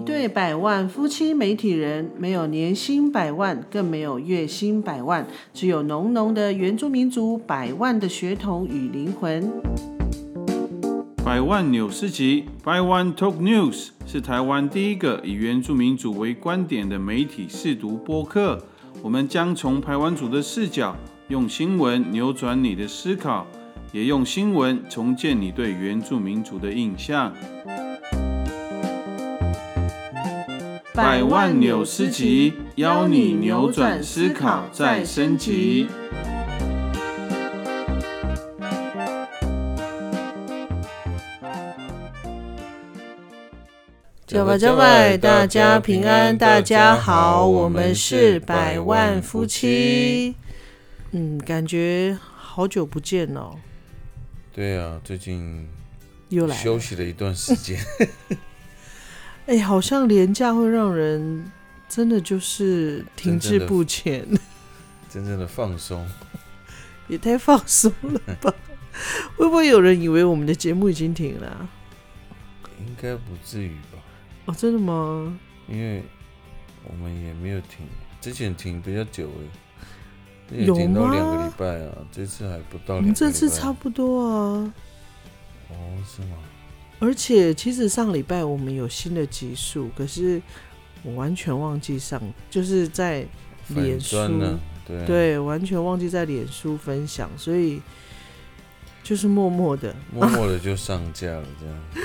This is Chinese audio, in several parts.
一对百万夫妻媒体人，没有年薪百万，更没有月薪百万，只有浓浓的原住民族百万的血统与灵魂。百万纽斯集，百万 Talk News 是台湾第一个以原住民族为观点的媒体试读播客。我们将从台湾族的视角，用新闻扭转你的思考，也用新闻重建你对原住民族的印象。百万纽斯集，邀你扭转思考，再升级。九百九百，大家平安，大家好，我们是百万夫妻。嗯，感觉好久不见哦。对啊，最近又来休息了一段时间。哎，好像廉价会让人真的就是停滞不前，真正的放松，也太放松了吧？会不会有人以为我们的节目已经停了？应该不至于吧？哦，真的吗？因为我们也没有停，之前停比较久哎，有停到两个礼拜啊，这次还不到。我们这次差不多啊。哦，是吗？而且其实上礼拜我们有新的集数，可是我完全忘记上，就是在脸书，对。对，完全忘记在脸书分享，所以就是默默的，默默的就上架了，这样对。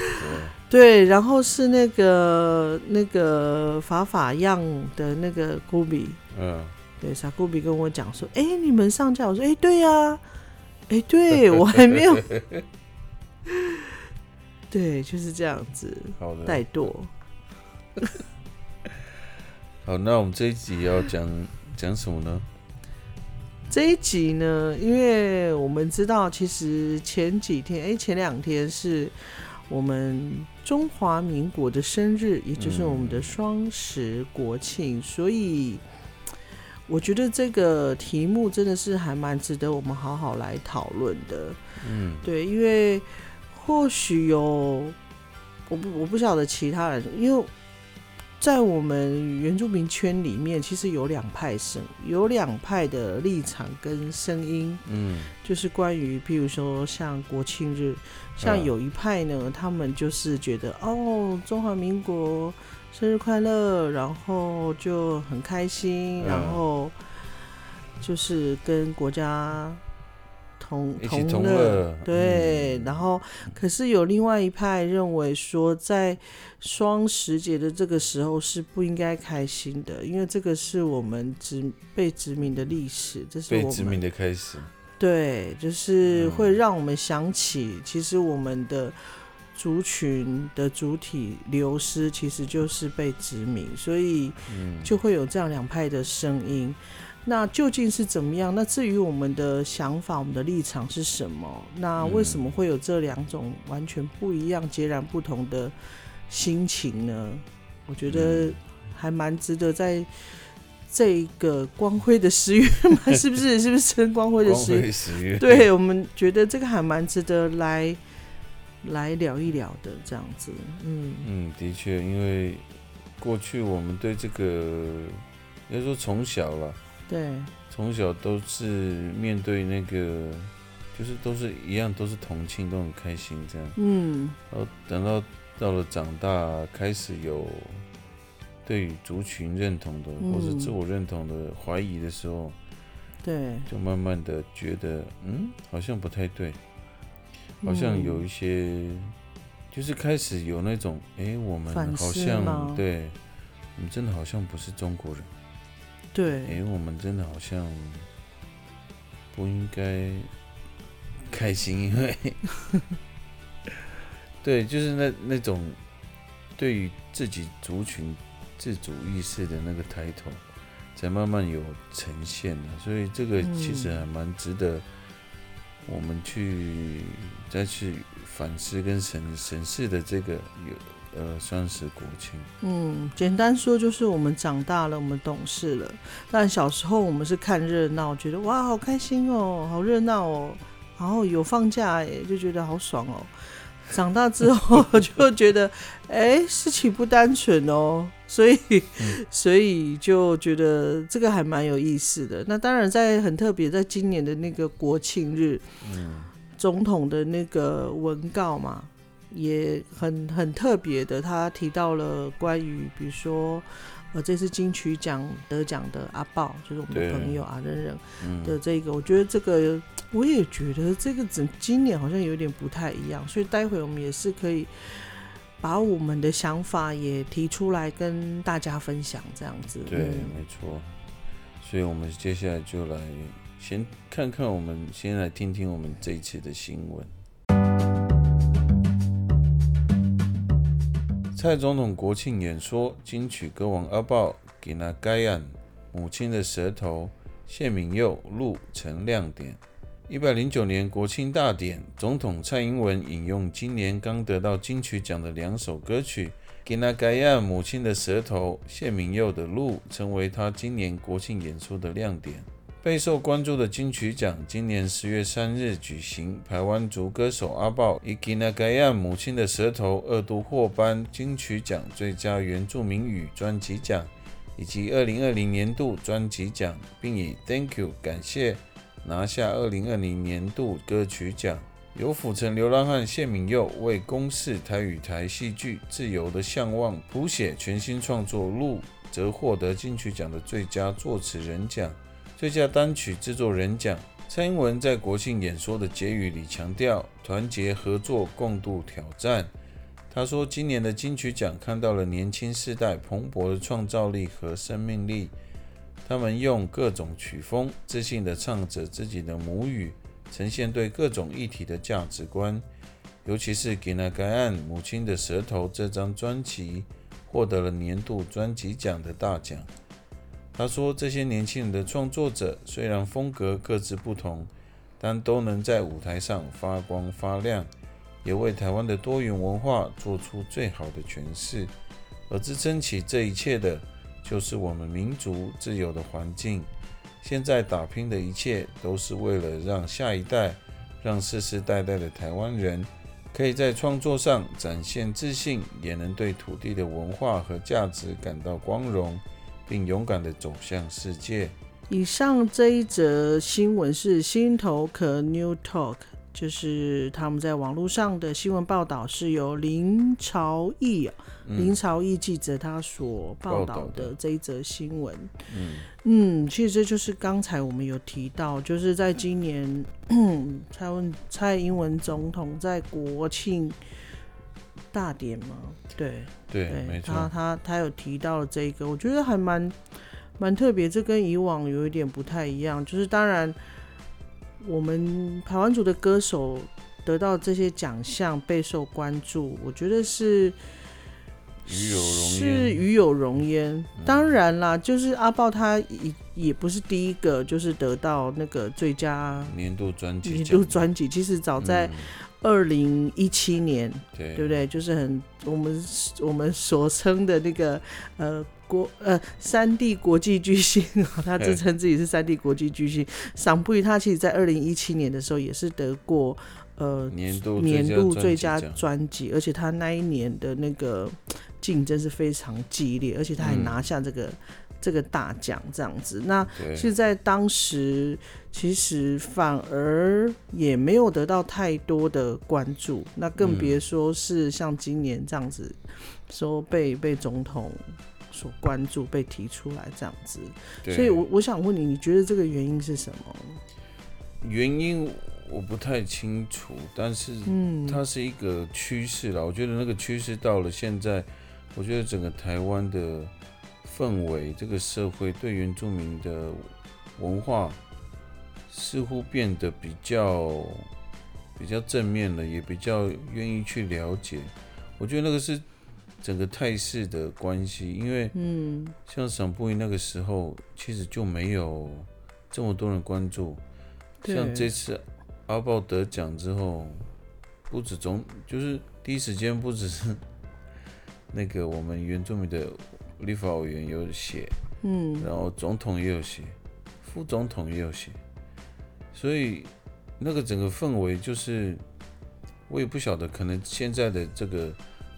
对，然后是那个那个法法样的那个古比，嗯，对，傻古比跟我讲说，哎，你们上架，我说，哎，对呀，哎，对我还没有。对，就是这样子。好的，怠惰。好，那我们这一集要讲讲什么呢？这一集呢，因为我们知道，其实前几天，哎，前两天是我们中华民国的生日，也就是我们的双十国庆，所以我觉得这个题目真的是还蛮值得我们好好来讨论的。嗯，对，因为。或许有，我不我不晓得其他人，因为在我们原住民圈里面，其实有两派声，有两派的立场跟声音，嗯，就是关于，譬如说像国庆日，像有一派呢，他们就是觉得哦，中华民国生日快乐，然后就很开心，然后就是跟国家。同同乐对，然后可是有另外一派认为说，在双十节的这个时候是不应该开心的，因为这个是我们殖被殖民的历史，这是被殖民的开始。对，就是会让我们想起，其实我们的族群的主体流失，其实就是被殖民，所以就会有这样两派的声音。那究竟是怎么样？那至于我们的想法、我们的立场是什么？那为什么会有这两种完全不一样、截然不同的心情呢？我觉得还蛮值得在这个光辉的十月嘛，是不是？是不是？光辉的十月，对我们觉得这个还蛮值得来来聊一聊的，这样子。嗯嗯，的确，因为过去我们对这个，要说从小了。对，从小都是面对那个，就是都是一样，都是同庆，都很开心这样。嗯，然后等到到了长大，开始有对于族群认同的，或是自我认同的怀疑的时候，对，就慢慢的觉得，嗯，好像不太对，好像有一些，就是开始有那种，哎，我们好像，对，我们真的好像不是中国人。对，哎，我们真的好像不应该开心，因为 对，就是那那种对于自己族群自主意识的那个抬头，才慢慢有呈现的，所以这个其实还蛮值得我们去再去反思跟审审视的。这个有。呃，算是国庆。嗯，简单说就是我们长大了，我们懂事了。但小时候我们是看热闹，觉得哇，好开心哦，好热闹哦，然后有放假哎，就觉得好爽哦。长大之后 就觉得，哎，事情不单纯哦，所以，所以就觉得这个还蛮有意思的。那当然，在很特别，在今年的那个国庆日，嗯，总统的那个文告嘛，也很很特别的，他提到了关于，比如说。呃，这次金曲奖得奖的阿豹，就是我们的朋友啊，人人的这个，我觉得这个我也觉得这个整今年好像有点不太一样，所以待会我们也是可以把我们的想法也提出来跟大家分享，这样子。对，没错。所以我们接下来就来先看看，我们先来听听我们这一次的新闻。蔡总统国庆演说，金曲歌王阿豹给那盖亚母亲的舌头，谢敏佑录成亮点。一百零九年国庆大典，总统蔡英文引用今年刚得到金曲奖的两首歌曲，给那盖亚母亲的舌头，谢敏佑的录，成为他今年国庆演说的亮点。备受关注的金曲奖今年十月三日举行，台湾族歌手阿豹以《吉那盖亚母亲的舌头》二度获颁金曲奖最佳原住民语专辑奖以及二零二零年度专辑奖，并以 “Thank you” 感谢拿下二零二零年度歌曲奖。由府城流浪汉谢敏佑为公视台语台戏剧《自由的向往》谱写全新创作《路》，则获得金曲奖的最佳作词人奖。最佳单曲制作人奖，蔡英文在国庆演说的结语里强调团结合作，共度挑战。他说：“今年的金曲奖看到了年轻世代蓬勃的创造力和生命力，他们用各种曲风自信地唱着自己的母语，呈现对各种议题的价值观。尤其是《给那该案母亲的舌头》这张专辑，获得了年度专辑奖的大奖。”他说：“这些年轻人的创作者虽然风格各自不同，但都能在舞台上发光发亮，也为台湾的多元文化做出最好的诠释。而支撑起这一切的，就是我们民族自由的环境。现在打拼的一切，都是为了让下一代，让世世代代的台湾人，可以在创作上展现自信，也能对土地的文化和价值感到光荣。”并勇敢地走向世界。以上这一则新闻是新头壳 New Talk，就是他们在网络上的新闻报道，是由林朝义林朝义记者他所报道的这一则新闻。嗯嗯，其实这就是刚才我们有提到，就是在今年 蔡文蔡英文总统在国庆。大典吗？对对，没错。他他他有提到了这个，我觉得还蛮蛮特别。这跟以往有一点不太一样，就是当然我们台湾族的歌手得到这些奖项备受关注，我觉得是是与有荣焉。当然啦，就是阿豹他也也不是第一个，就是得到那个最佳年度专辑年度专辑。其实早在二零一七年，对对不对？就是很我们我们所称的那个呃国呃三 D 国际巨星他自称自己是三 D 国际巨星。桑布伊他其实在二零一七年的时候也是得过呃年度年度最佳专辑，而且他那一年的那个竞争是非常激烈，而且他还拿下这个。这个大奖这样子，那是在当时其实反而也没有得到太多的关注，那更别说是像今年这样子说被被总统所关注、被提出来这样子。所以，我我想问你，你觉得这个原因是什么？原因我不太清楚，但是嗯，它是一个趋势了。我觉得那个趋势到了现在，我觉得整个台湾的。氛围，这个社会对原住民的文化似乎变得比较比较正面了，也比较愿意去了解。我觉得那个是整个态势的关系，因为嗯，像沈布依那个时候，其实就没有这么多人关注。像这次阿豹得奖之后，不止总就是第一时间，不只是 那个我们原住民的。立法委员有写，嗯，然后总统也有写，副总统也有写，所以那个整个氛围就是我也不晓得，可能现在的这个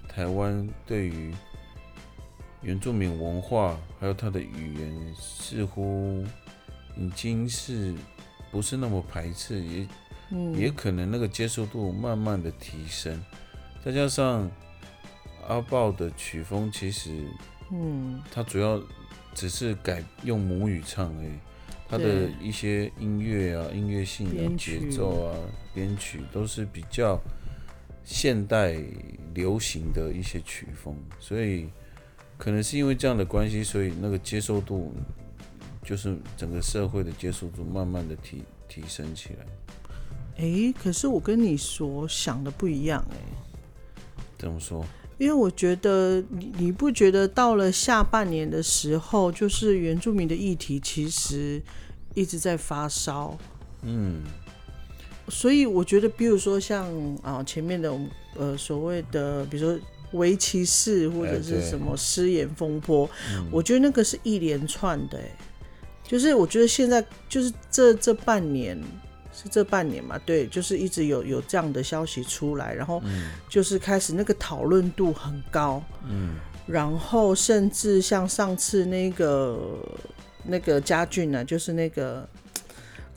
台湾对于原住民文化还有它的语言，似乎已经是不是那么排斥，也嗯，也可能那个接受度慢慢的提升，再加上阿豹的曲风，其实嗯它主要只是改用母语唱而已，它的一些音乐啊、音乐性啊、节奏啊、编曲都是比较现代流行的一些曲风，所以可能是因为这样的关系，所以那个接受度就是整个社会的接受度慢慢的提提升起来。哎，可是我跟你所想的不一样诶，怎么说？因为我觉得你你不觉得到了下半年的时候，就是原住民的议题其实一直在发烧，嗯，所以我觉得，比如说像啊前面的呃所谓的，比如说围棋士或者是什么失言风波，嗯。我觉得那个是一连串的，哎，就是我觉得现在就是这这半年是这半年嘛，对，就是一直有有这样的消息出来，然后就是开始那个讨论度很高，嗯，然后甚至像上次那个那个家俊呢、就是那个。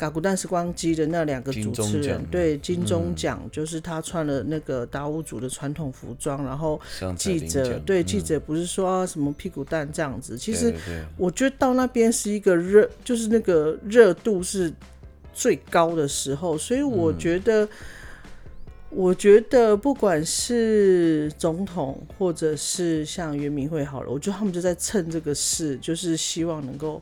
嘎古蛋时光机的那两个主持人奖，对金钟嗯。奖，就是他穿了那个达悟族的传统服装，然后记者对记者不是说、啊什么屁股蛋这样子，其实我觉得到那边是一个热，就是那个热度是最高的时候，所以我觉得，我觉得不管是总统或者是像袁明会好了，我觉得他们就在趁这个事，就是希望能够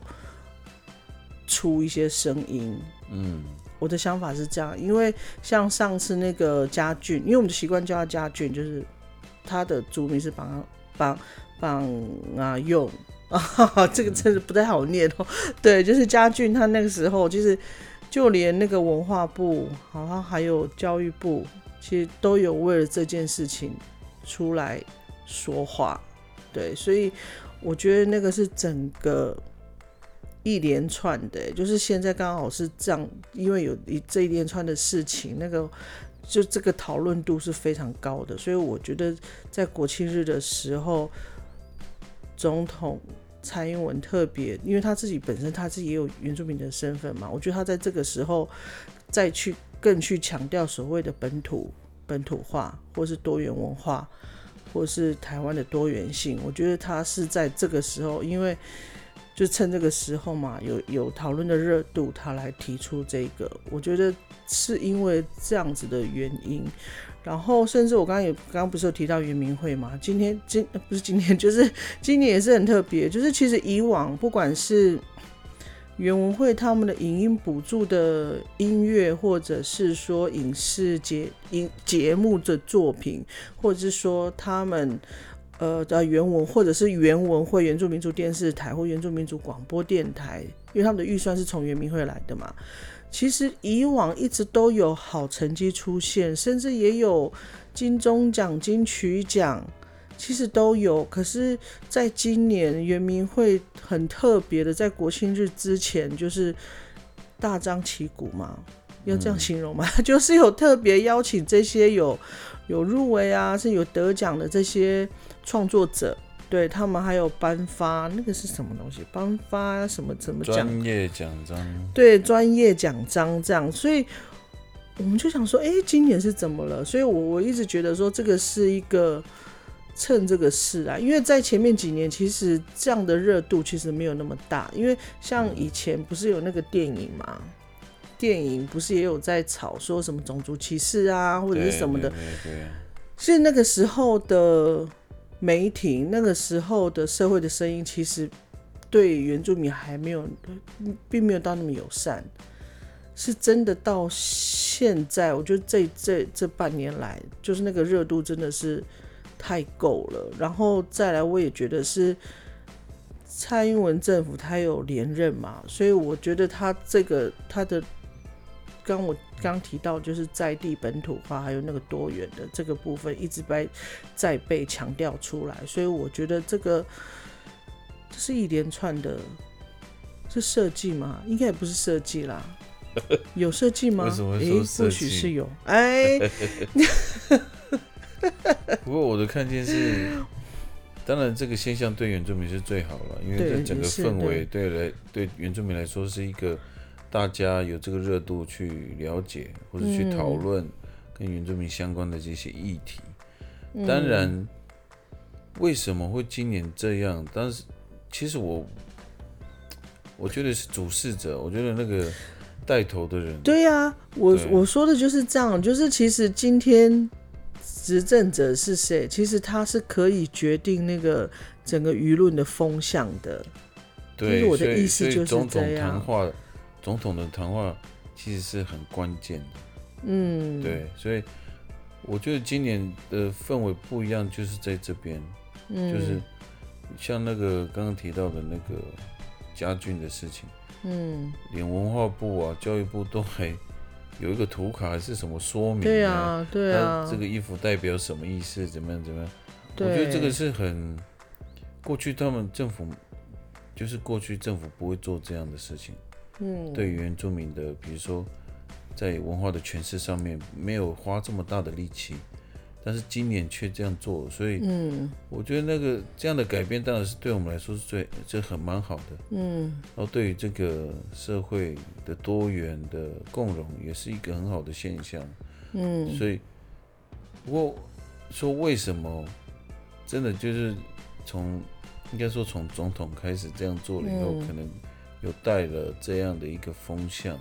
出一些声音。嗯我的想法是这样，因为像上次那个家俊，因为我们的习惯叫他家俊，就是他的族名是绑绑绑啊用啊，这个真的不太好念哦。对，就是家俊，他那个时候就是就连那个文化部，好像还有教育部，其实都有为了这件事情出来说话。对，所以我觉得那个是整个一连串的，就是现在刚好是这样，因为有一这一连串的事情，那个就这个讨论度是非常高的，所以我觉得在国庆日的时候，总统蔡英文特别，因为他自己本身他自己也有原住民的身份嘛，我觉得他在这个时候再去更去强调所谓的本土本土化，或是多元文化，或是台湾的多元性，我觉得他是在这个时候，因为就趁这个时候嘛，有有讨论的热度，他来提出这个，我觉得是因为这样子的原因。然后，甚至我刚刚有刚刚不是有提到圆明会嘛？今天今不是今天，就是今年也是很特别，就是其实以往不管是原文会他们的影音补助的音乐，或者是说影视节影节目的作品，或者是说他们呃的原文，或者是原文会原住民族电视台或原住民族广播电台，因为他们的预算是从原民会来的嘛。其实以往一直都有好成绩出现，甚至也有金钟奖、金曲奖，其实都有。可是，在今年圆明会很特别的，在国庆日之前，就是大张旗鼓嘛，要这样形容吗？就是有特别邀请这些有有入围啊，是有得奖的这些创作者。对他们还有颁发那个是什么东西？颁发什么怎么奖？专业奖章，对专业奖章这样，所以我们就想说，哎、今年是怎么了？所以我我一直觉得说，这个是一个趁这个事啊，因为在前面几年，其实这样的热度其实没有那么大，因为像以前不是有那个电影嘛，电影不是也有在吵说什么种族歧视啊，或者是什么的，对对对是那个时候的媒体，那个时候的社会的声音，其实对原住民还没有，并没有到那么友善。是真的到现在，我觉得这这这半年来，就是那个热度真的是太够了。然后再来，我也觉得是蔡英文政府他有连任嘛，所以我觉得他这个他的刚我刚提到就是在地本土化，还有那个多元的这个部分，一直被在被强调出来，所以我觉得这个这是一连串的，是设计吗？应该也不是设计啦，有设计吗？诶或许是有。哎，不过我的看见是，当然这个现象对原住民是最好了，因为对这整个氛围对来对原住民来说是一个大家有这个热度去了解或者去嗯讨论跟原住民相关的这些议题。嗯当然，为什么会今年这样？但是其实我我觉得是主事者，我觉得那个带头的人，对呀、我我说的就是这样，就是其实今天执政者是谁，其实他是可以决定那个整个舆论的风向的。对，我的意思就是这样谈话，总统的谈话其实是很关键的。嗯，对，所以我觉得今年的氛围不一样，就是在这边，嗯，就是像那个刚刚提到的那个家俊的事情，嗯，连文化部啊、教育部都还有一个图卡还是什么说明、对啊，对啊，它这个衣服代表什么意思？怎么样？怎么样？我觉得这个是很过去他们政府就是过去政府不会做这样的事情，嗯，对原住民的，比如说在文化的诠释上面没有花这么大的力气，但是今年却这样做，所以嗯。我觉得那个这样的改变当然是对我们来说是最这很蛮好的，嗯。然后对于这个社会的多元的共融也是一个很好的现象。嗯，所以，不过说为什么真的就是从应该说从总统开始这样做了以后，嗯。可能有带了这样的一个风向。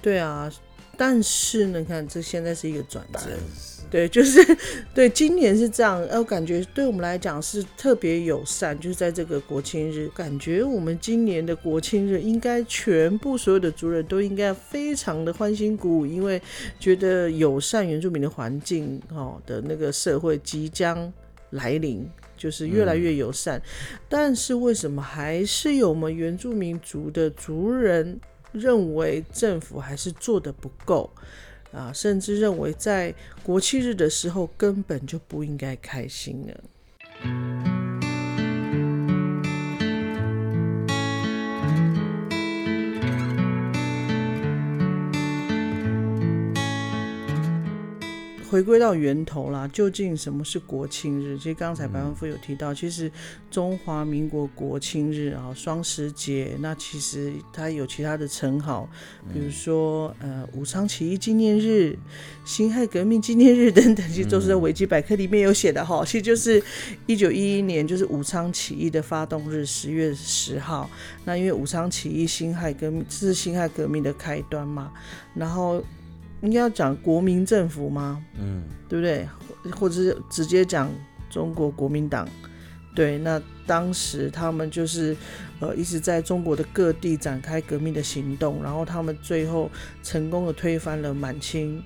对啊，但是呢，看这现在是一个转折，是对，就是 对，今年是这样，呃，我感觉对我们来讲是特别友善，就是在这个国庆日，感觉我们今年的国庆日应该全部所有的族人都应该非常的欢欣鼓舞，因为觉得友善原住民的环境哦的那个社会即将来临。就是越来越友善，但是为什么还是有我们原住民族的族人认为政府还是做的不够？啊，甚至认为在国庆日的时候根本就不应该开心了。回归到源头啦，究竟什么是国庆日？其实刚才白万富有提到，其实中华民国国庆日啊，双十节，那其实它有其他的称号，比如说呃武昌起义纪念日、辛亥革命纪念日等等，其实都是在维基百科里面有写的哈。其实就是一九一一年，就是武昌起义的发动日，十月十号。那因为武昌起义、辛亥革命，这是辛亥革命的开端嘛，然后应该要讲国民政府吗？嗯，对不对？或或者是直接讲中国国民党。对，那当时他们就是呃一直在中国的各地展开革命的行动，然后他们最后成功的推翻了满清，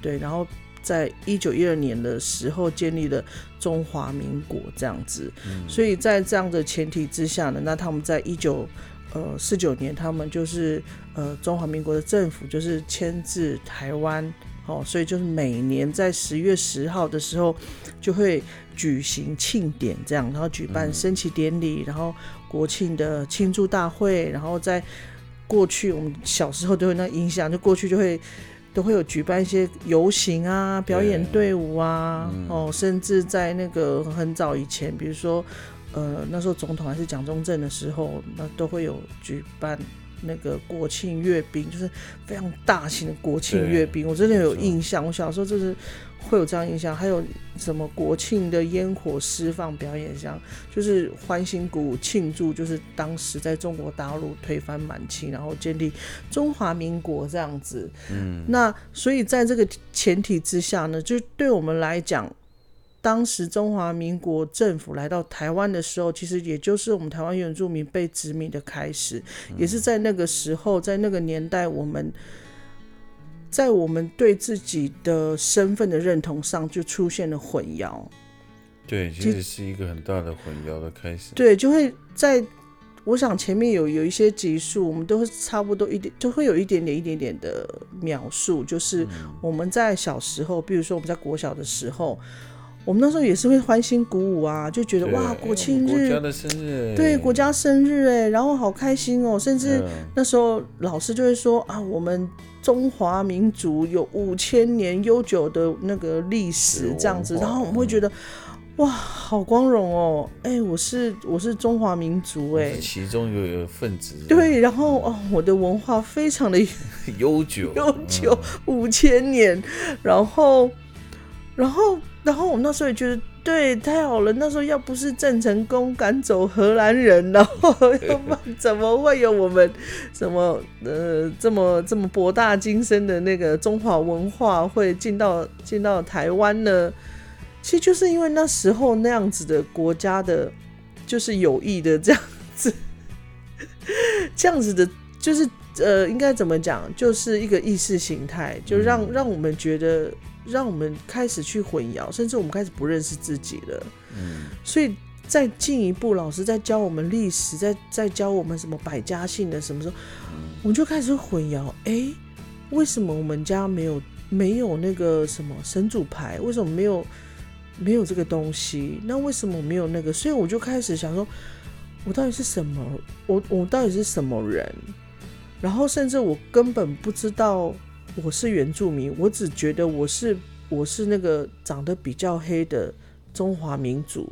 对，然后在一九一二年的时候建立了中华民国这样子。所以在这样的前提之下呢，那他们在一九呃四九年，他们就是呃中华民国的政府就是迁至台湾。哦，所以就是每年在十月十号的时候，就会举行庆典，这样，然后举办升旗典礼，然后国庆的庆祝大会，然后在过去我们小时候都有那印象，就过去就会都会有举办一些游行啊、表演队伍啊，哦，甚至在那个很早以前，比如说呃那时候总统还是蒋中正的时候，那都会有举办。那个国庆阅兵就是非常大型的国庆阅兵，我真的有印象。我小时候就是会有这样印象，还有什么国庆的烟火释放表演，像就是欢欣鼓舞庆祝，就是当时在中国大陆推翻满清，然后建立中华民国这样子。嗯，那所以在这个前提之下呢，就对我们来讲。当时中华民国政府来到台湾的时候，其实也就是我们台湾原住民被殖民的开始，也是在那个时候，在那个年代，我们在我们对自己的身份的认同上就出现了混淆。对，其实是一个很大的混淆的开始。对，就会在我想前面有有一些集数，我们都会差不多一点，就会有一点点一点点的描述，就是我们在小时候，比如说我们在国小的时候。我们那时候也是会欢欣鼓舞啊，就觉得哇，国庆日国家，的生日，对国家生日哎，然后好开心哦，甚至嗯那时候老师就会说啊，我们中华民族有五千年悠久的那个历史是这样子，然后我们会觉得。哇，好光荣哦！哎、我是我是中华民族哎是，其中有有分子，对，然后哦，我的文化非常的 悠久 悠久嗯五千年，然后，然后，然后我那时候也觉得，对，太好了。那时候要不是郑成功赶走荷兰人，然后要不然怎么会有我们什么呃这么这么博大精深的那个中华文化会进到进到台湾呢？其实就是因为那时候那样子的国家的，就是有意的这样子，这样子的，就是呃，应该怎么讲，就是一个意识形态，就让、嗯让我们觉得，让我们开始去混淆，甚至我们开始不认识自己了。嗯，所以再进一步，老师在教我们历史，在在教我们什么百家姓的什么时候，我们就开始混淆。哎、为什么我们家没有没有那个什么神主牌？为什么没有没有这个东西？那为什么我没有那个？所以我就开始想说，我到底是什么？我我到底是什么人？然后甚至我根本不知道我是原住民，我只觉得我是我是那个长得比较黑的中华民族。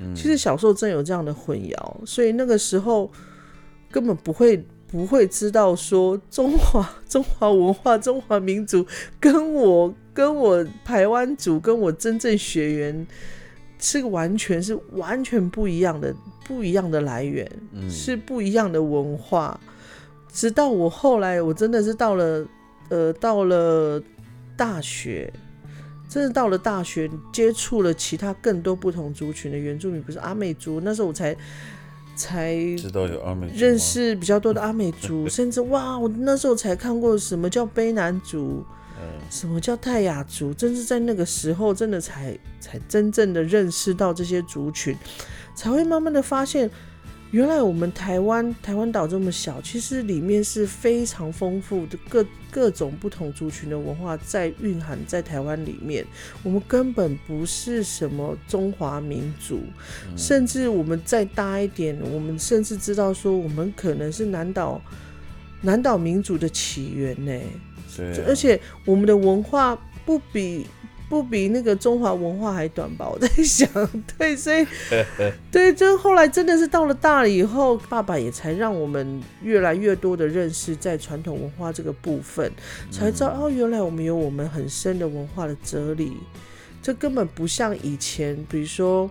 嗯其实小时候真有这样的混淆，所以那个时候根本不会不会知道说中华中华文化、中华民族跟我跟我台湾族跟我真正血缘是完全是完全不一样的不一样的来源，嗯是不一样的文化。直到我后来，我真的是到了呃到了大学，真的到了大学，接触了其他更多不同族群的原住民，不是阿美族，那时候我才才知道有阿美族认识比较多的阿美族，甚至哇，我那时候才看过什么叫卑南族，嗯。什么叫泰雅族，真是在那个时候，真的才才真正的认识到这些族群，才会慢慢的发现，原来我们台湾台湾岛这么小，其实里面是非常丰富的各各种不同族群的文化在蕴含在台湾里面。我们根本不是什么中华民族，甚至我们再大一点，我们甚至知道说，我们可能是南岛南岛民族的起源呢。对啊，而且我们的文化不比不比那个中华文化还短吧？我在 想，对，所以 对，就后来真的是到了大了以后，爸爸也才让我们越来越多的认识在传统文化这个部分，才知道、哦，原来我们有我们很深的文化的哲理，这根本不像以前，比如说。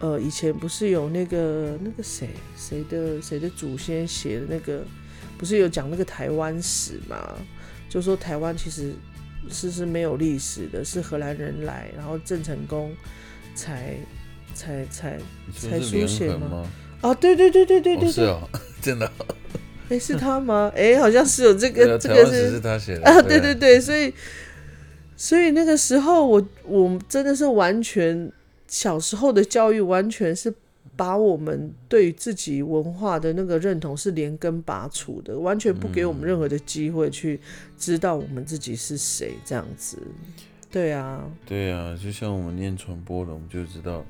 呃，以前不是有那个那个谁谁的谁的祖先写的那个，不是有讲那个台湾史嘛？就说台湾其实是是没有历史的，是荷兰人来，然后郑成功才才才才书写吗？啊，对对对对对对是哦，真的哦，哎、是他吗？哎、好像是有这个这个是是他写的啊，对对对对，所以所以那个时候我我真的是完全小时候的教育完全是把我们对于自己文化的那个认同是连根拔除的，完全不给我们任何的机会去知道我们自己是谁这样子。对啊，对啊，就像我们念传播的，我们就知道，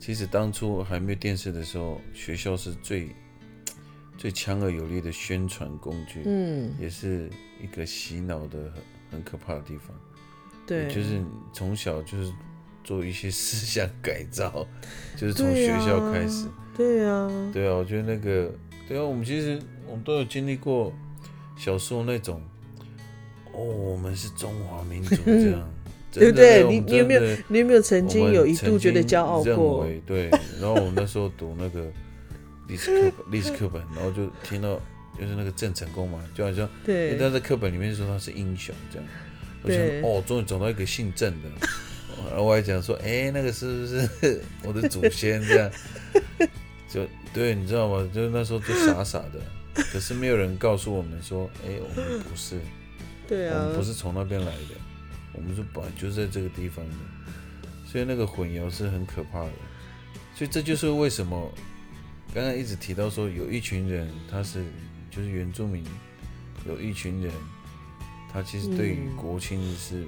其实当初还没有电视的时候，学校是最最强而有力的宣传工具，嗯，也是一个洗脑的很很可怕的地方。对，就是从小就是做一些思想改造，就是从学校啊开始。对啊，对啊，我觉得那个，对啊，我们其实我们都有经历过小时候那种，哦，我们是中华民族这样，对不对？你你有没有你有没有曾经有一度觉得骄傲认过？为对，然后我那时候读那个历史课本，历史课本，然后就听到就是那个郑成功嘛，就好像对，他在课本里面说他是英雄这样，我想哦，终于找到一个姓郑的，然后我还讲说，哎、那个是不是 我的祖先这样？就对，你知道吗？就是那时候就傻傻的，可是没有人告诉我们说，哎、我们不是，对啊我们，不是从那边来的，我们是本来就在这个地方的，所以那个混淆是很可怕的。所以这就是为什么刚刚一直提到说，有一群人他是就是原住民，有一群人他其实对于嗯国庆日是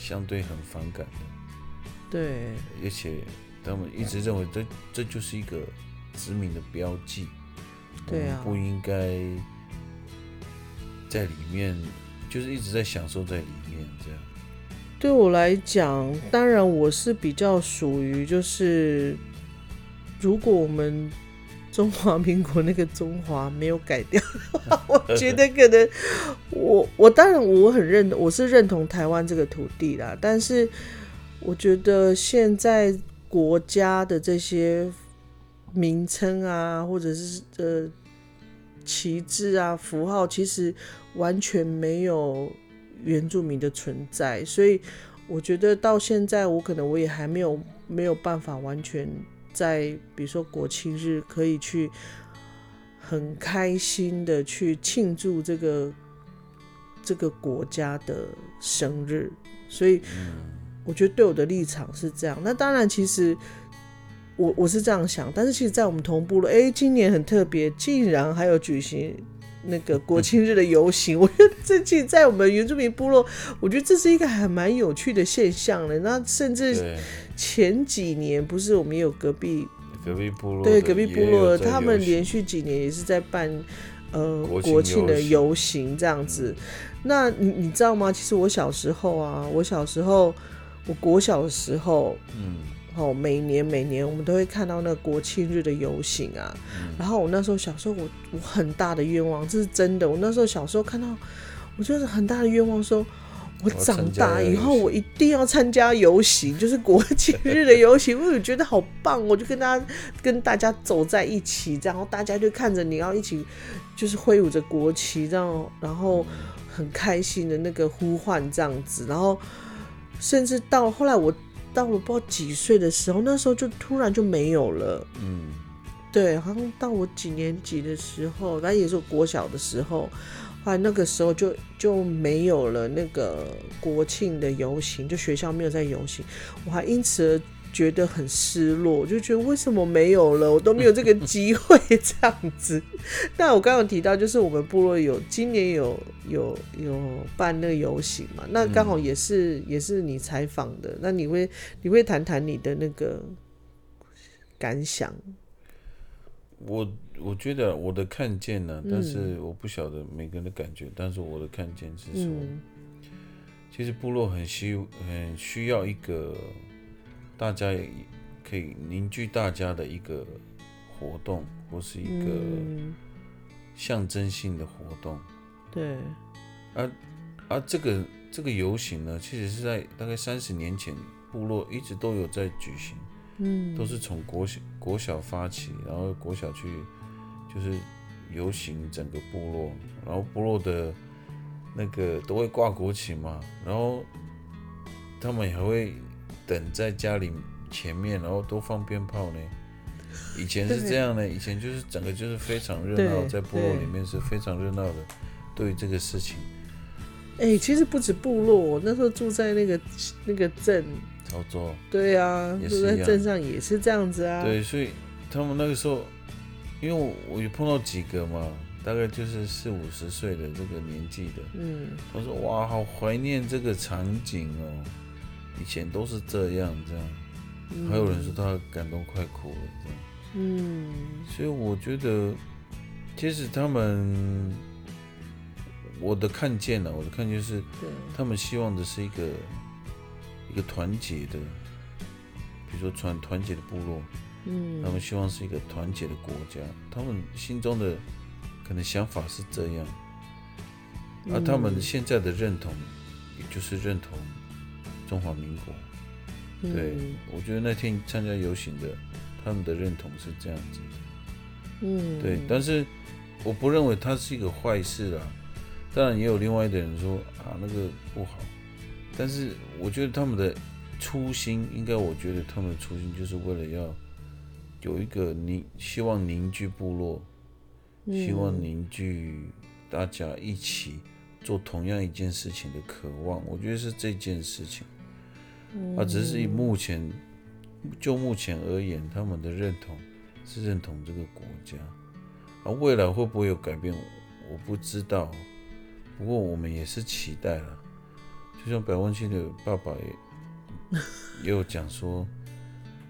相对很反感的。对，而且他们一直认为这这就是一个殖民的标记，对啊不应该在里面，就是一直在享受在里面这样。对我来讲，当然我是比较属于就是，如果我们中华民国那个中华没有改掉，我觉得可能我我当然我很认我是认同台湾这个土地啦，但是我觉得现在国家的这些名称啊，或者是呃旗帜啊符号，其实完全没有原住民的存在，所以我觉得到现在，我可能我也还没有没有办法完全在比如说国庆日可以去很开心的去庆祝这个这个国家的生日，所以我觉得对我的立场是这样。那当然，其实。我我是这样想，但是其实，在我们同步了，哎，今年很特别，竟然还有举行那个国庆日的游行。我觉得这其实在我们原住民部落，我觉得这是一个还蛮有趣的现象的。那甚至，前几年不是我们也有隔壁隔壁部落的对隔壁部落他们连续几年也是在办呃国庆的游行这样子。那你你知道吗？其实我小时候啊，我小时候，我国小的时候，嗯哦，每年每年我们都会看到那个国庆日的游行啊。嗯然后我那时候小时候我，我很大的愿望，这是真的。我那时候小时候看到，我就是很大的愿望说。我长大以后，我一定要参加游行，就是国庆日的游行，我就觉得好棒，我就跟大家跟大家走在一起，然后大家就看着你要一起，就是挥舞着国旗，这样，然后很开心的那个呼唤这样子，然后甚至到后来我到了不知道几岁的时候，那时候就突然就没有了。嗯对，好像到我几年级的时候，反正也是我国小的时候，后来那个时候就就没有了那个国庆的游行，就学校没有在游行，我还因此而觉得很失落，我就觉得为什么没有了，我都没有这个机会 这样子。那我刚刚有提到，就是我们部落有今年有有有办那个游行嘛，那刚好也是、也是你采访的，那你会你会谈谈你的那个感想？我我觉得我的看见呢、但是嗯我不晓得每个人的感觉，但是我的看见是说，嗯其实部落很需很需要一个大家也可以凝聚大家的一个活动，或是一个嗯象征性的活动。对，而这个这个游行呢，其实是在大概三十年前，部落一直都有在举行，嗯，都是从国小国小发起，然后国小去就是游行整个部落，然后部落的那个都会挂国旗嘛，然后他们也还会等在家里前面，然后都放鞭炮呢。以前是这样的，以前就是整个就是非常热闹，在部落里面是非常热闹的。对。于这个事情，哎、其实不止部落，我那时候住在那个那个镇，操作，对啊，住在镇上也是这样子啊。对，所以他们那个时候，因为我我也碰到几个嘛，大概就是四五十岁的这个年纪的，嗯，我说哇，好怀念这个场景哦，以前都是这样这样，还有人说他感动快哭了这样，嗯，所以我觉得，其实他们，我的看见呢、我的看见是，他们希望的是一个一个团结的，比如说团团结的部落，嗯，他们希望是一个团结的国家，他们心中的可能想法是这样，而他们嗯现在的认同，也就是认同中华民国。对嗯，我觉得那天参加游行的，他们的认同是这样子。嗯，对，但是我不认为它是一个坏事啦。当然也有另外的人说啊那个不好，但是我觉得他们的初心，应该我觉得他们的初心就是为了要有一个凝，希望凝聚部落，希望嗯凝聚大家一起做同样一件事情的渴望。我觉得是这件事情，啊，只是以目前就目前而言，他们的认同是认同这个国家，啊，未来会不会有改变，我不知道。不过我们也是期待了，就像百万青的爸爸也也有讲说，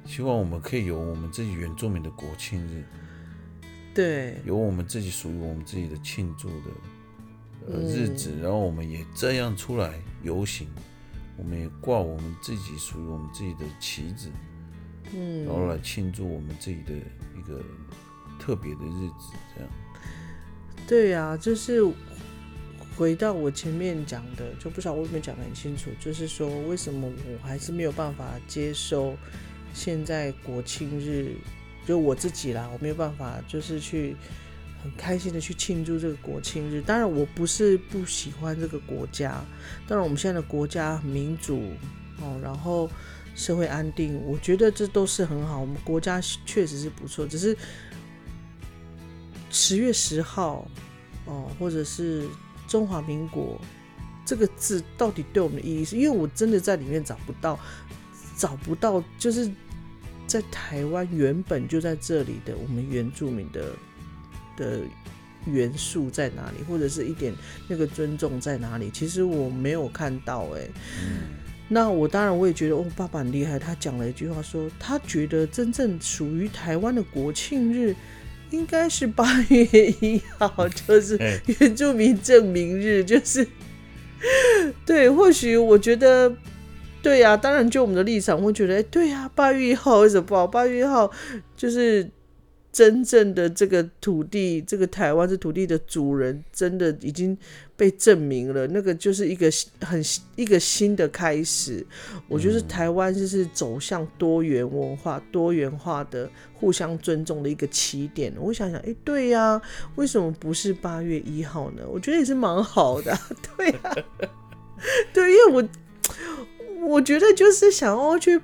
希望我们可以有我们自己原住民的国庆日，对，有我们自己属于我们自己的庆祝的呃日子，然后我们也这样出来游行，我们也挂我们自己属于我们自己的旗子，嗯，然后来庆祝我们自己的一个特别的日子，这样。对呀、就是回到我前面讲的，就不知道我有没有讲得很清楚，就是说为什么我还是没有办法接受现在国庆日，就我自己啦，我没有办法就是去很开心的去庆祝这个国庆日。当然，我不是不喜欢这个国家，当然我们现在的国家很民主哦，然后社会安定，我觉得这都是很好，我们国家确实是不错，只是。十月十号，哦，或者是中华民国这个字到底对我们的意义是？因为我真的在里面找不到，找不到，就是在台湾原本就在这里的我们原住民的的元素在哪里，或者是一点那个尊重在哪里？其实我没有看到、欸，哎。那我当然我也觉得哦，爸爸很厉害。他讲了一句话说，他觉得真正属于台湾的国庆日，应该是八月一号，就是哎原住民证明日，就是对。或许我觉得，对呀、当然就我们的立场，会觉得，哎，对呀、八月一号为什么不好？八月一号就是真正的这个土地，这个台湾这土地的主人，真的已经被证明了，那个就是一个很一个新的开始。我觉得台湾就是走向多元文化、多元化的互相尊重的一个起点。我想想，哎，对呀、为什么不是八月一号呢？我觉得也是蛮好的啊、对呀、对，因为我我觉得就是想要去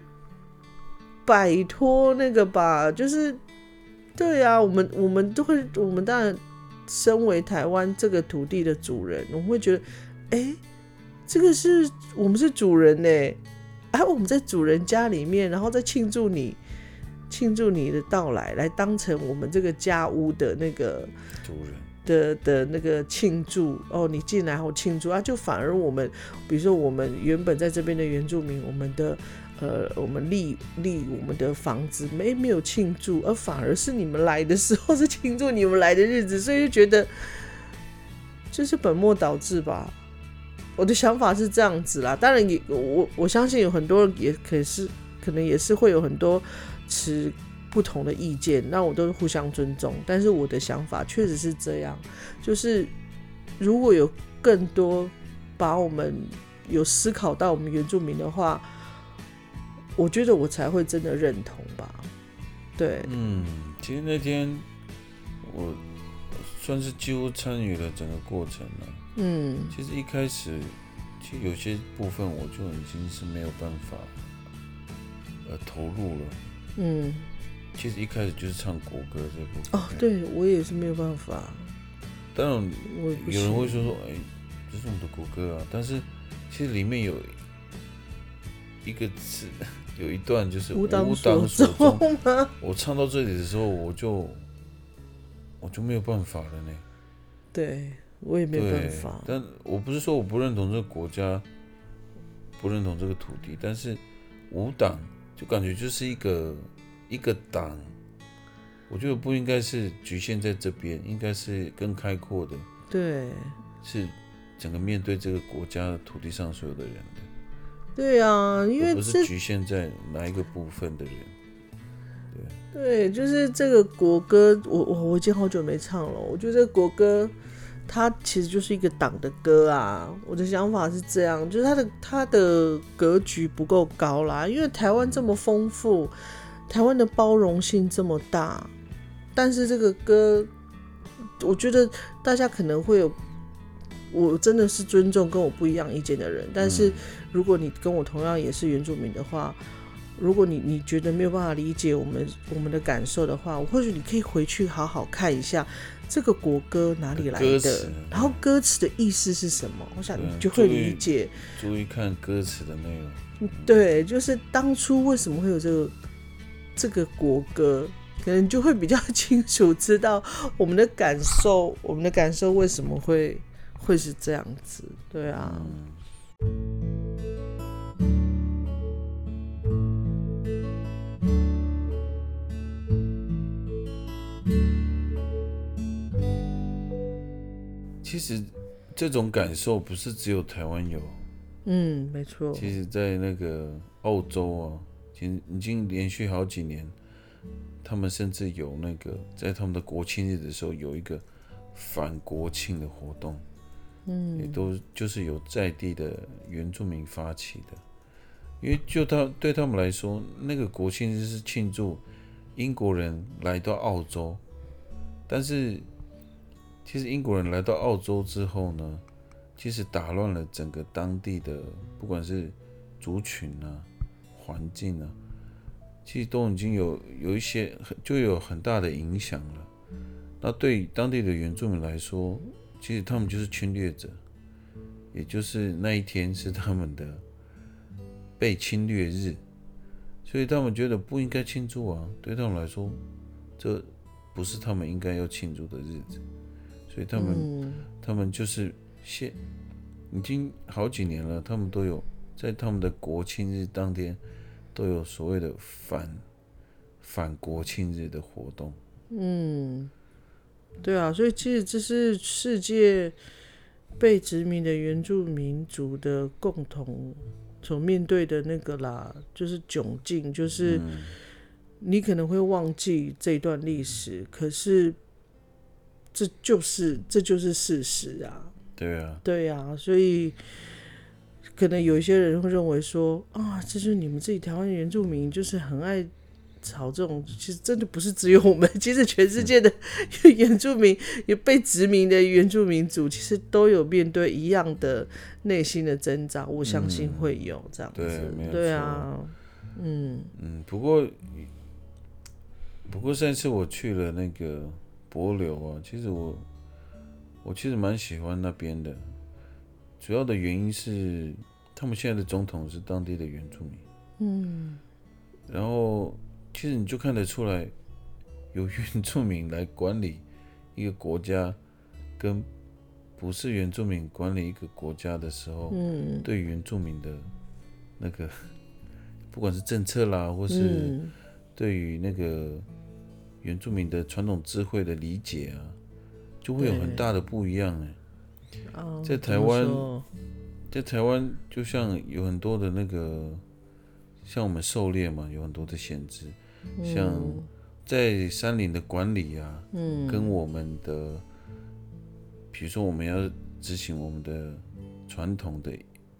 摆脱那个吧，就是对呀、我们我们都会，我们当然身为台湾这个土地的主人，我们会觉得，哎、这个是我们是主人呢，啊，我们在主人家里面，然后再庆祝你。庆祝你的到来，来当成我们这个家屋的那个主人，的的那个庆祝哦，你进来后庆祝啊，就反而我们，比如说我们原本在这边的原住民，我们的呃，我们立立我们的房子没没有庆祝，而反而是你们来的时候是庆祝你们来的日子，所以就觉得就是本末倒置吧。我的想法是这样子啦，当然也我我相信有很多人也可是可能也是会有很多持不同的意见，那我都是互相尊重。但是我的想法确实是这样，就是如果有更多把我们有思考到我们原住民的话，我觉得我才会真的认同吧。对，嗯，其实那天我算是几乎参与了整个过程了。嗯其实一开始，其实有些部分我就已经是没有办法，呃，投入了。嗯，其实一开始就是唱国歌这部分。哦，。对我也是没有办法，当然，我有人会说说，哎、这是我们的国歌啊。但是其实里面有一个词，有一段就是无当所所中。终吗？我唱到这里的时候，我就我就没有办法了呢。对我也没有办法，。但我不是说我不认同这个国家，不认同这个土地，但是无党就感觉就是一个一个党，我觉得不应该是局限在这边，应该是更开阔的，对是整个面对这个国家土地上所有的人的，对啊，因为而不这是局限在哪一个部分的人。对，就是这个国歌，我我我已经好久没唱了。我觉得这个国歌，它其实就是一个党的歌啊。我的想法是这样，就是它的它的格局不够高啦，因为台湾这么丰富，台湾的包容性这么大，但是这个歌，我觉得大家可能会有。我真的是尊重跟我不一样意见的人，但是如果你跟我同样也是原住民的话，如果你你觉得没有办法理解我们我们的感受的话，或许你可以回去好好看一下这个国歌哪里来的，然后歌词的意思是什么，我想你就会理解。注意看歌词的内容。对，就是当初为什么会有这个这个国歌，可能就会比较清楚知道我们的感受，我们的感受为什么会会是这样子对啊。其实这种感受不是只有台湾有。嗯没错。其实在那个澳洲啊已经连续好几年他们甚至有那个在他们的国庆日的时候有一个反国庆的活动。嗯，也都就是由在地的原住民发起的，因为就他对他们来说，那个国庆日是庆祝英国人来到澳洲，但是其实英国人来到澳洲之后呢，其实打乱了整个当地的不管是族群啊、环境啊，其实都已经有有一些就有很大的影响了。那对当地的原住民来说，其实他们就是侵略者，也就是那一天是他们的被侵略日，所以他们觉得不应该庆祝啊。对他们来说，这不是他们应该要庆祝的日子，所以他们、嗯他们就是现已经好几年了，他们都有在他们的国庆日当天都有所谓的反反国庆日的活动。嗯，对啊，所以其实这是世界被殖民的原住民族的共同所面对的那个啦，就是窘境，就是嗯你可能会忘记这段历史，可是这就是这就是事实啊。对啊，对啊，所以可能有一些人会认为说啊，这就是你们自己台湾原住民就是很爱吵这种，其实真的不是只有我们，其实全世界的 原住民也被殖民的原住民族，其实都有面对一样的内心的挣扎，我相信会有这样子，对啊，嗯。嗯，不过不过上一次我去了那个帛琉啊，其实我我其实蛮喜欢那边的，主要的原因是他们现在的总统是当地的原住民，嗯。然后其实你就看得出来，由原住民来管理一个国家，跟不是原住民管理一个国家的时候，嗯。对原住民的那个 不管是政策啦，或是嗯。对于那个原住民的传统智慧的理解啊，就会有很大的不一样哎。啊，在台湾在台湾，就像有很多的那个，像我们狩猎嘛，有很多的限制，像在山林的管理啊，嗯。跟我们的，比如说我们要执行我们的传统的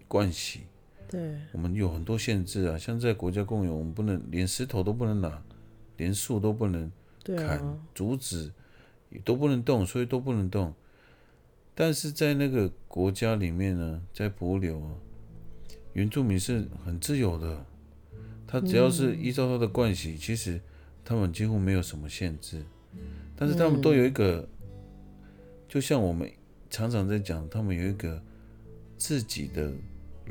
惯习，对。我们有很多限制啊，像在国家公园，我们不能连石头都不能拿，连树都不能砍啊，竹子也都不能动，所以都不能动。但是在那个国家里面呢，在帛琉啊，原住民是很自由的，他只要是依照他的惯习，其实他们几乎没有什么限制，但是他们都有一个，就像我们常常在讲，他们有一个自己的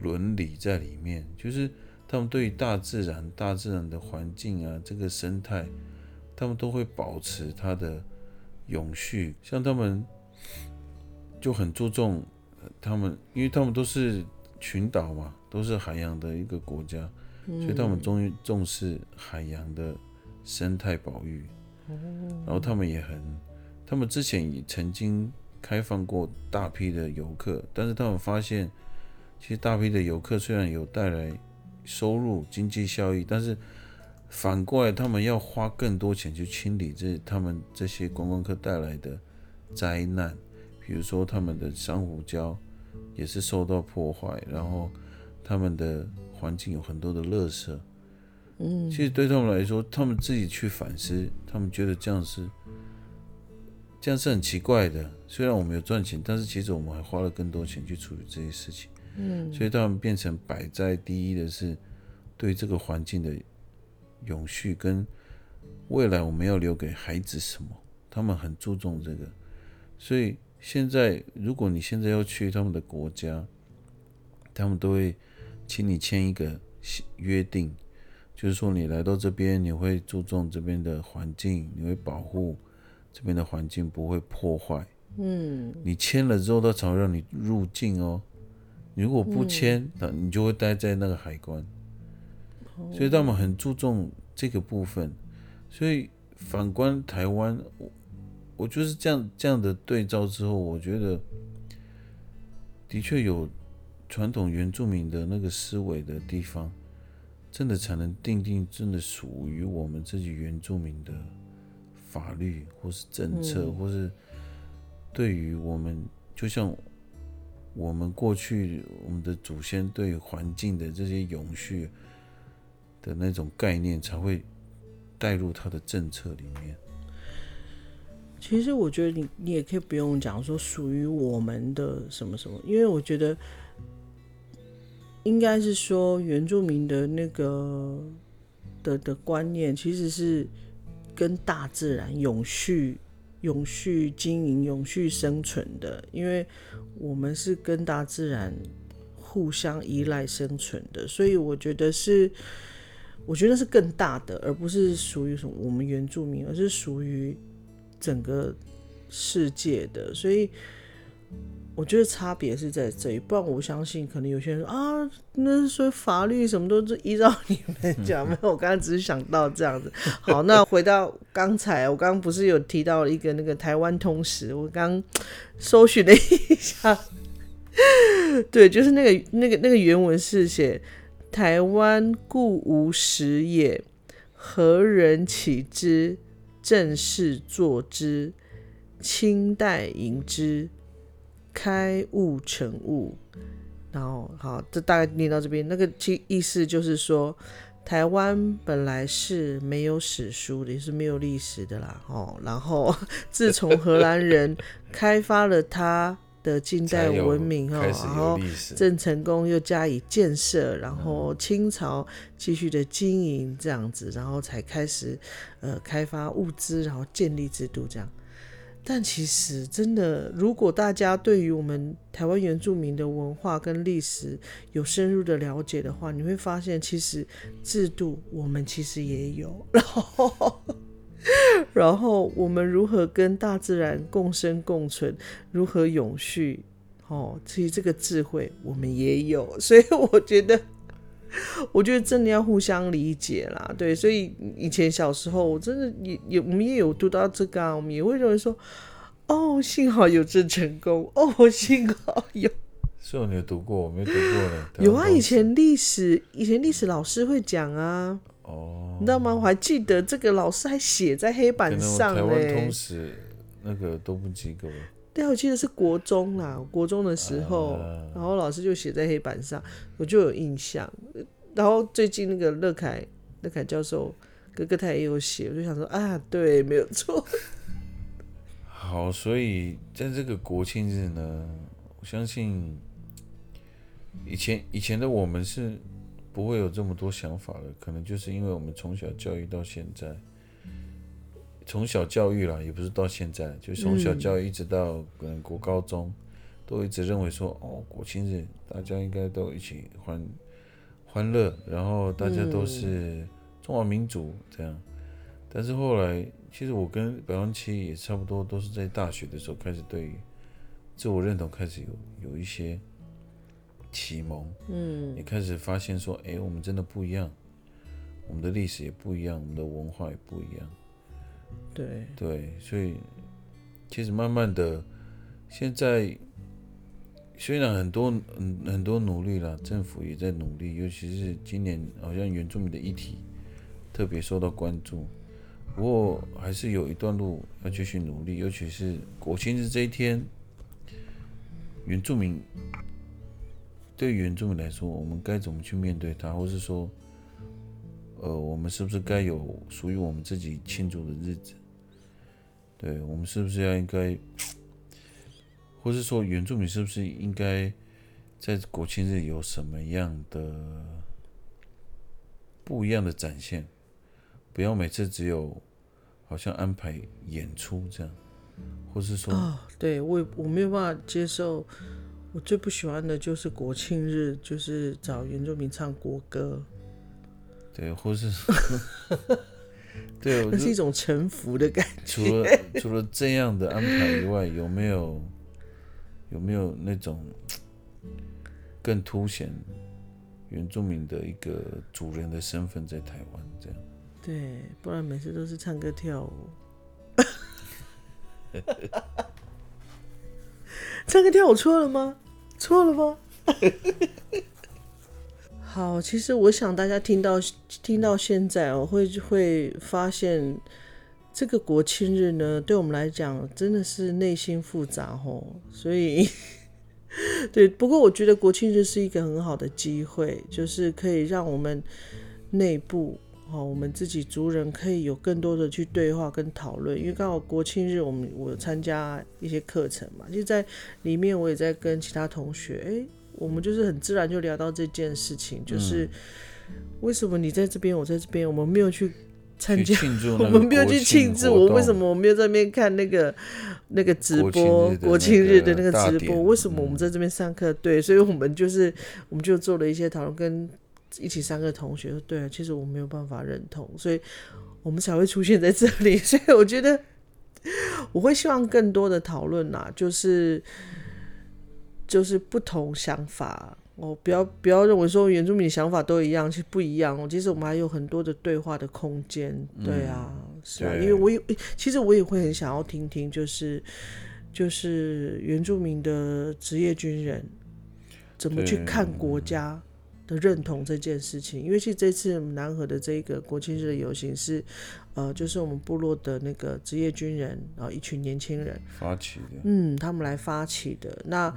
伦理在里面，就是他们对于大自然、大自然的环境啊，这个生态，他们都会保持它的永续。像他们就很注重他们，因为他们都是群岛嘛，都是海洋的一个国家，所以他们终于重视海洋的生态保育。然后他们也很，他们之前也曾经开放过大批的游客，但是他们发现，其实大批的游客虽然有带来收入、经济效益，但是反过来他们要花更多钱去清理这他们这些观光客带来的灾难，比如说他们的珊瑚礁也是受到破坏，然后他们的环境有很多的垃圾。嗯其实对他们来说，他们自己去反思，他们觉得这样是这样是很奇怪的。虽然我们有赚钱，但是其实我们还花了更多钱去处理这些事情。嗯所以他们变成摆在第一的是对这个环境的永续跟未来我们要留给孩子什么，他们很注重这个。所以现在，如果你现在要去他们的国家，他们都会请你签一个约定，就是说你来到这边，你会注重这边的环境，你会保护这边的环境不会破坏。嗯你签了之后，他才会让你入境哦。如果不签，那、你就会待在那个海关。所以他们很注重这个部分。所以反观台湾，我我就是这样这样的对照之后，我觉得的确有传统原住民的那个思维的地方，真的才能定定真的属于我们自己原住民的法律或是政策，或是对于我们，就像我们过去我们的祖先对环境的这些永续的那种概念，才会带入他的政策里面。其实我觉得你你也可以不用讲说属于我们的什么什么，因为我觉得应该是说原住民的那个的的观念其实是跟大自然永续、永续经营、永续生存的，因为我们是跟大自然互相依赖生存的，所以我觉得是我觉得是更大的，而不是属于什么我们原住民，而是属于。整个世界的，所以我觉得差别是在这里。不然我相信，可能有些人说啊，那所以法律什么都是依照你们讲。没有，我刚刚只是想到这样子。好，那回到刚才，我刚刚不是有提到一个那个台湾通史，我刚搜寻了一下，对，就是那个那个那个原文是写台湾故无实也，何人起之？正式作之，清代迎之，开悟成悟。然后，好，这大概念到这边，那个其意思就是说，台湾本来是没有史书的，也是没有历史的啦。哦，然后自从荷兰人开发了它。的近代文明哈，然后郑成功又加以建设，然后清朝继续的经营这样子，然后才开始呃开发物资，然后建立制度这样。但其实真的，如果大家对于我们台湾原住民的文化跟历史有深入的了解的话，你会发现其实制度我们其实也有，然后。然后我们如何跟大自然共生共存，如何永续？哦，其实这个智慧我们也有，所以我觉得，我觉得真的要互相理解啦。对，所以以前小时候，我真的也也我们也有读到这个，啊，我们也会认为说，哦，幸好有郑成功，哦，幸好有。是你有读过，我没读过呢。有啊，以前历史，以前历史老师会讲啊。哦，你知道吗？我还记得这个老师还写在黑板上台湾通史那个都不及格。对，我记得是国中啦，国中的时候，然后老师就写在黑板上，我就有印象。然后最近那个乐凯，乐凯教授哥哥他也有写，我就想说啊，对，没有错。好，所以在这个国庆日呢，我相信以前以前的我们是。不会有这么多想法的，可能就是因为我们从小教育到现在，从小教育了，也不是到现在，就从小教育一直到可能国高中，都一直认为说，哦，国庆日大家应该都一起欢欢乐，然后大家都是中华民族这样。但是后来，其实我跟百万七也差不多，都是在大学的时候开始对自我认同开始有有一些。启蒙，嗯，也开始发现说，哎，我们真的不一样，我们的历史也不一样，我们的文化也不一样，对对，所以其实慢慢的，现在虽然很多很很多努力了，政府也在努力，尤其是今年好像原住民的议题特别受到关注，不过还是有一段路要继续努力，尤其是国庆日这一天，原住民。对原住民来说，我们该怎么去面对它，或是说，呃，我们是不是该有属于我们自己庆祝的日子？对我们是不是要应该，或是说原住民是不是应该在国庆日有什么样的不一样的展现？不要每次只有好像安排演出这样，或是说，啊，对我我没有办法接受。我最不喜欢的就是国庆日，就是找原住民唱国歌，对，或是 对，那是一种臣服的感觉。除了 除了这样的安排以外，有没有有没有那种更凸显原住民的一个主人的身份在台湾？这样对，不然每次都是唱歌跳舞。唱歌跳舞错了吗？错了吗？好，其实我想大家听到听到现在哦，会会发现这个国庆日呢，对我们来讲真的是内心复杂哦。所以，对，不过我觉得国庆日是一个很好的机会，就是可以让我们内部。哦，我们自己族人可以有更多的去对话跟讨论，因为刚好国庆日，我们我参加一些课程嘛，就在里面我也在跟其他同学，哎，我们就是很自然就聊到这件事情，就是为什么你在这边，我在这边，我们没有去参加，我们没有去庆祝，我为什么我没有在那边看那个那个直播国庆日的那个直播？为什么我们在这边上课？对，所以我们就是我们就做了一些讨论跟。一起三个同学说：“对啊，其实我没有办法认同，所以我们才会出现在这里。所以我觉得我会希望更多的讨论啦，就是就是不同想法哦，不要不要认为说原住民想法都一样，其实不一样哦。其实我们还有很多的对话的空间。对啊，是啊，因为我也其实我也会很想要听听，就是就是原住民的职业军人怎么去看国家。”的认同这件事情，因为其实这次南河的这个国庆日的游行是，呃，就是我们部落的那个职业军人啊，一群年轻人发起的，嗯，他们来发起的。那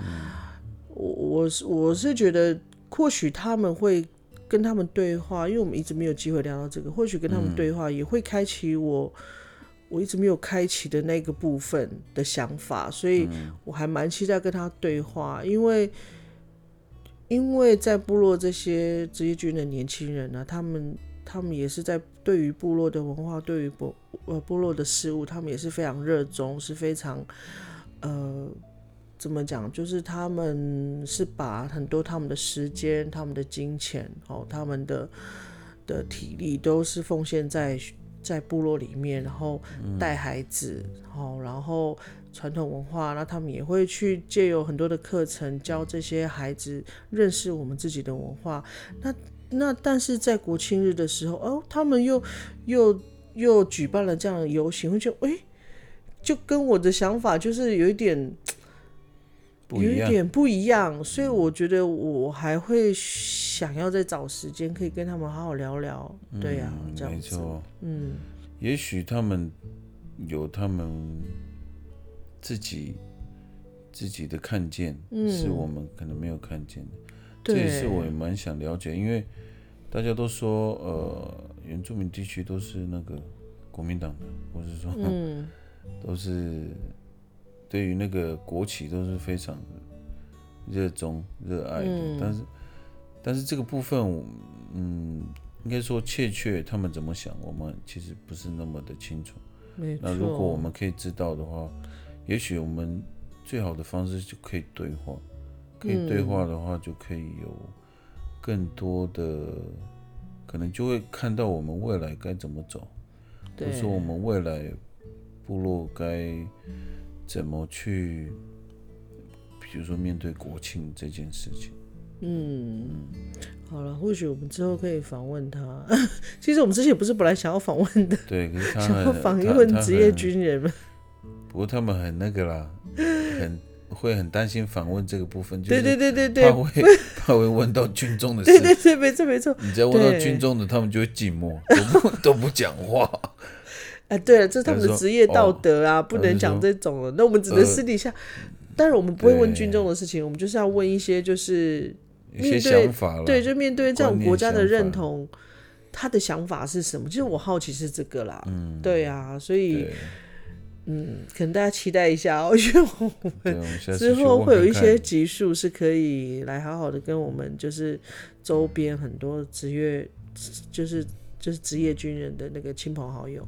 我我是我是觉得，或许他们会跟他们对话，因为我们一直没有机会聊到这个，或许跟他们对话也会开启我我一直没有开启的那个部分的想法，所以我还蛮期待跟他对话，因为。因为在部落这些职业军的年轻人呢，他们他们也是在对于部落的文化，对于部呃部落的事物，他们也是非常热衷，是非常呃怎么讲，就是他们是把很多他们的时间、他们的金钱哦、他们的的体力都是奉献在在部落里面，然后带孩子，哦，然后。传统文化，那他们也会去借有很多的课程，教这些孩子认识我们自己的文化。那那但是在国庆日的时候，哦，他们又又又举办了这样的游行，会觉得哎，就跟我的想法就是有一点，有一点不一样。所以我觉得我还会想要再找时间，可以跟他们好好聊聊。对呀，这样子，嗯，也许他们有他们。自己自己的看见是我们可能没有看见的，这也是我也蛮想了解，因为大家都说呃原住民地区都是那个国民党的，或是说 都是对于那个国企都是非常热衷热爱的，但是但是这个部分嗯应该说确切他们怎么想，我们其实不是那么的清楚。那如果我们可以知道的话。也许我们最好的方式就可以对话，可以对话的话，就可以有更多的可能，就会看到我们未来该怎么走，或者说我们未来部落该怎么去，比如说面对国庆这件事情。嗯，好了，或许我们之后可以访问他。其实我们之前不是本来想要访问的，对，想要访问职业军人们。不过他们很那个啦，很会很担心访问这个部分，对对对对对，怕会 怕会问到军中的事，对对对，没错没错。你只要问到军中的，他们就会寂寞，都不 都不讲话。哎，对了，这是他们的职业道德啊，不能讲这种了。那我们只能私底下，当然我们不会问军中的事情，我们就是要问一些就是面对对，就面对这种国家的认同，他的想法是什么？其实我好奇是这个啦，嗯，对啊，所以。嗯，可能大家期待一下哦，因为我们之后会有一些集数是可以来好好的跟我们就是周边很多职业，就是就是职业军人的那个亲朋好友。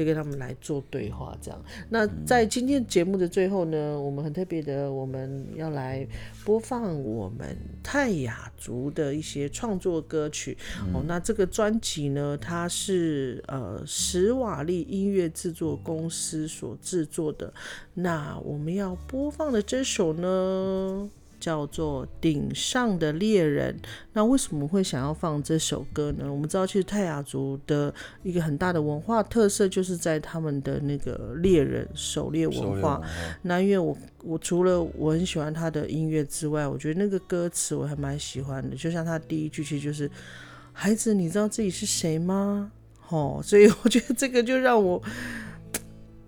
可以跟他们来做对话，这样。那在今天节目的最后呢，我们很特别的，我们要来播放我们泰雅族的一些创作歌曲。哦，那这个专辑呢，它是呃史瓦利音乐制作公司所制作的。那我们要播放的这首呢，叫做《顶上的猎人》。那为什么会想要放这首歌呢？我们知道，其实泰雅族的一个很大的文化特色，就是在他们的那个猎人狩猎文化。那因为我我除了我很喜欢他的音乐之外，我觉得那个歌词我还蛮喜欢的。就像他第一句，其实就是“孩子，你知道自己是谁吗？”哦，所以我觉得这个就让我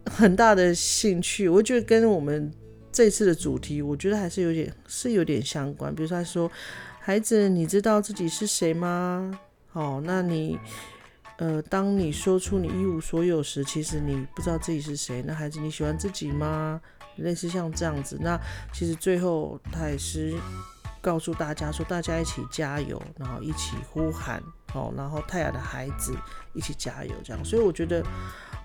很大的兴趣。我觉得跟我们这次的主题，我觉得还是有点是有点相关。比如说，他说：“孩子，你知道自己是谁吗？”哦，那你呃，当你说出你一无所有时，其实你不知道自己是谁。那孩子，你喜欢自己吗？类似像这样子。那其实最后他也是告诉大家说：“大家一起加油，然后一起呼喊。”哦，然后泰雅的孩子一起加油，这样，所以我觉得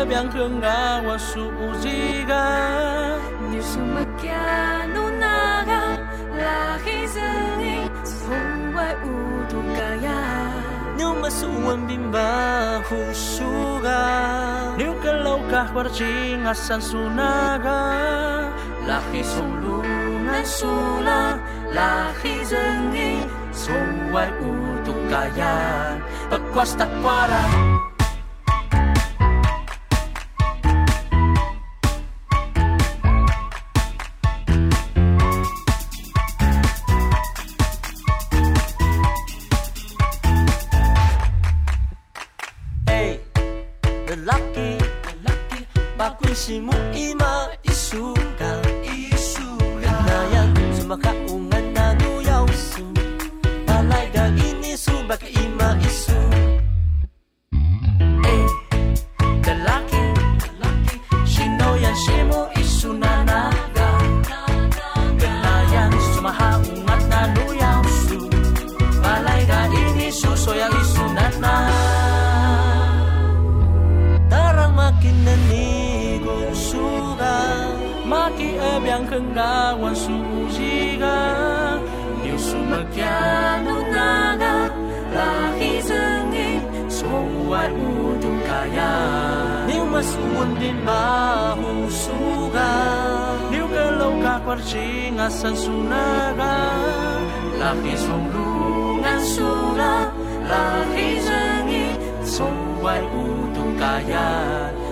Maki ebyang kenga wasu uziga Nisu makiano naga Lahi zengi Sungwai udukaya nếu mà su wan bim ba hu suga nếu ka lau ka war chi nga san su naga la khi song lu ngan su la lahi zengi, song wai u tu kaya pakwas takwara san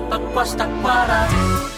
Tá pagpastak tá para